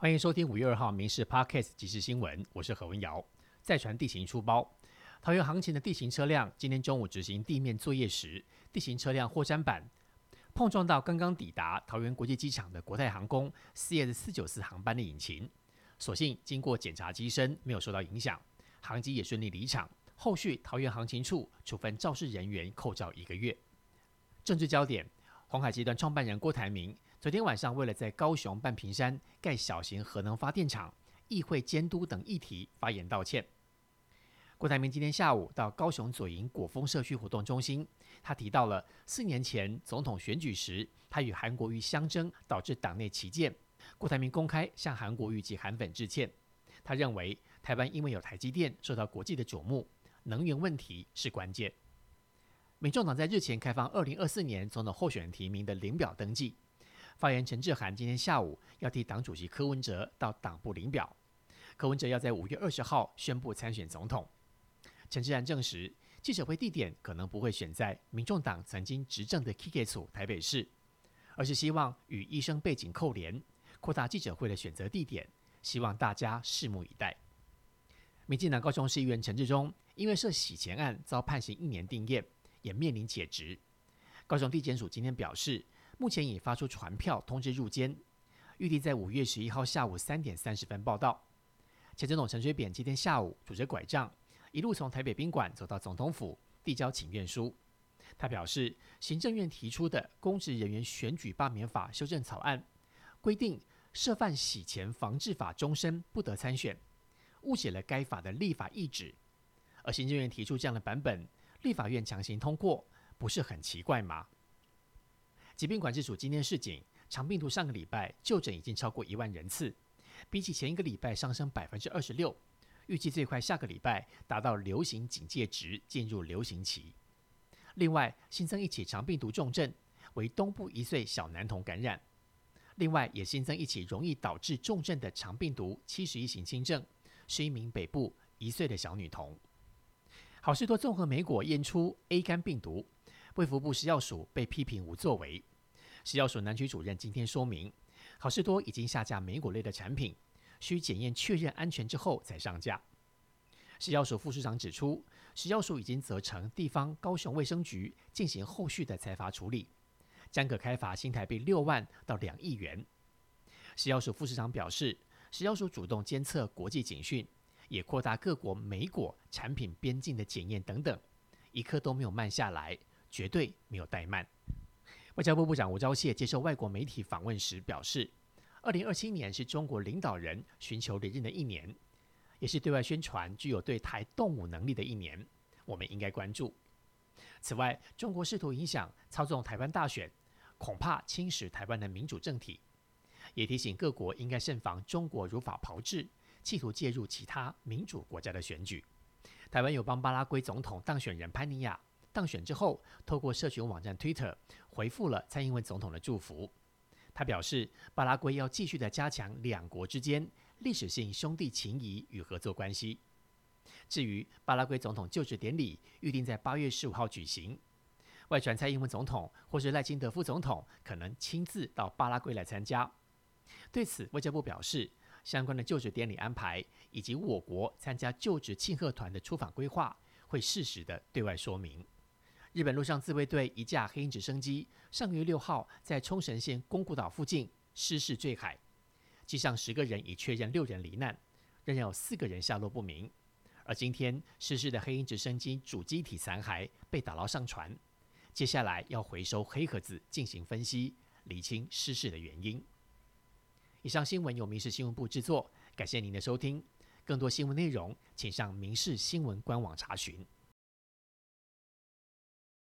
欢迎收听五月二号《民事 Podcast》即时新闻，我是何文瑶。再传地形出包，桃园航勤的地形车辆今天中午执行地面作业时，地形车辆货山板碰撞到刚刚抵达桃园国际机场的国泰航空 CS 四九四航班的引擎，所幸经过检查机身没有受到影响，航机也顺利离场。后续桃园航勤处处分肇事人员扣照一个月。政治焦点：鸿海集团创办人郭台铭。昨天晚上，为了在高雄半屏山盖小型核能发电厂、议会监督等议题发言道歉。郭台铭今天下午到高雄左营果丰社区活动中心，他提到了四年前总统选举时，他与韩国瑜相争，导致党内旗舰。郭台铭公开向韩国瑜及韩粉致歉。他认为台湾因为有台积电受到国际的瞩目，能源问题是关键。民众党在日前开放二零二四年总统候选人提名的领表登记。发言陈志涵今天下午要替党主席柯文哲到党部领表，柯文哲要在五月二十号宣布参选总统。陈志涵证实，记者会地点可能不会选在民众党曾经执政的 K K 组台北市，而是希望与医生背景扣连，扩大记者会的选择地点，希望大家拭目以待。民进党高雄市议员陈志忠因为涉洗钱案遭判刑一年定谳，也面临解职。高雄地检署今天表示。目前已发出传票通知入监，预定在五月十一号下午三点三十分报到。前总统陈水扁今天下午拄着拐杖，一路从台北宾馆走到总统府递交请愿书。他表示，行政院提出的公职人员选举罢免法修正草案规定，涉犯洗钱防治法终身不得参选，误解了该法的立法意旨。而行政院提出这样的版本，立法院强行通过，不是很奇怪吗？疾病管制署今天示警，长病毒上个礼拜就诊已经超过一万人次，比起前一个礼拜上升百分之二十六，预计最快下个礼拜达到流行警戒值，进入流行期。另外新增一起长病毒重症，为东部一岁小男童感染。另外也新增一起容易导致重症的长病毒七十一型轻症，是一名北部一岁的小女童。好事多综合美果验出 A 肝病毒，卫福部食药署被批评无作为。食药署南区主任今天说明，好事多已经下架莓果类的产品，需检验确认安全之后才上架。食药署副署长指出，食药署已经责成地方高雄卫生局进行后续的裁罚处理，将可开罚新台币六万到两亿元。食药署副市长表示，食药署主动监测国际警讯，也扩大各国莓果产品边境的检验等等，一刻都没有慢下来，绝对没有怠慢。外交部部长吴钊燮接受外国媒体访问时表示，二零二七年是中国领导人寻求连任的一年，也是对外宣传具有对台动武能力的一年，我们应该关注。此外，中国试图影响操纵台湾大选，恐怕侵蚀台湾的民主政体，也提醒各国应该慎防中国如法炮制，企图介入其他民主国家的选举。台湾友邦巴拉圭总统当选人潘尼亚。当选之后，透过社群网站 Twitter 回复了蔡英文总统的祝福。他表示，巴拉圭要继续的加强两国之间历史性兄弟情谊与合作关系。至于巴拉圭总统就职典礼预定在八月十五号举行，外传蔡英文总统或是赖清德副总统可能亲自到巴拉圭来参加。对此，外交部表示，相关的就职典礼安排以及我国参加就职庆贺团的出访规划，会适时的对外说明。日本陆上自卫队一架黑鹰直升机上月六号在冲绳县宫古岛附近失事坠海，机上十个人已确认六人罹难，仍然有四个人下落不明。而今天失事的黑鹰直升机主机体残骸被打捞上船，接下来要回收黑盒子进行分析，厘清失事的原因。以上新闻由民事新闻部制作，感谢您的收听。更多新闻内容，请上民事新闻官网查询。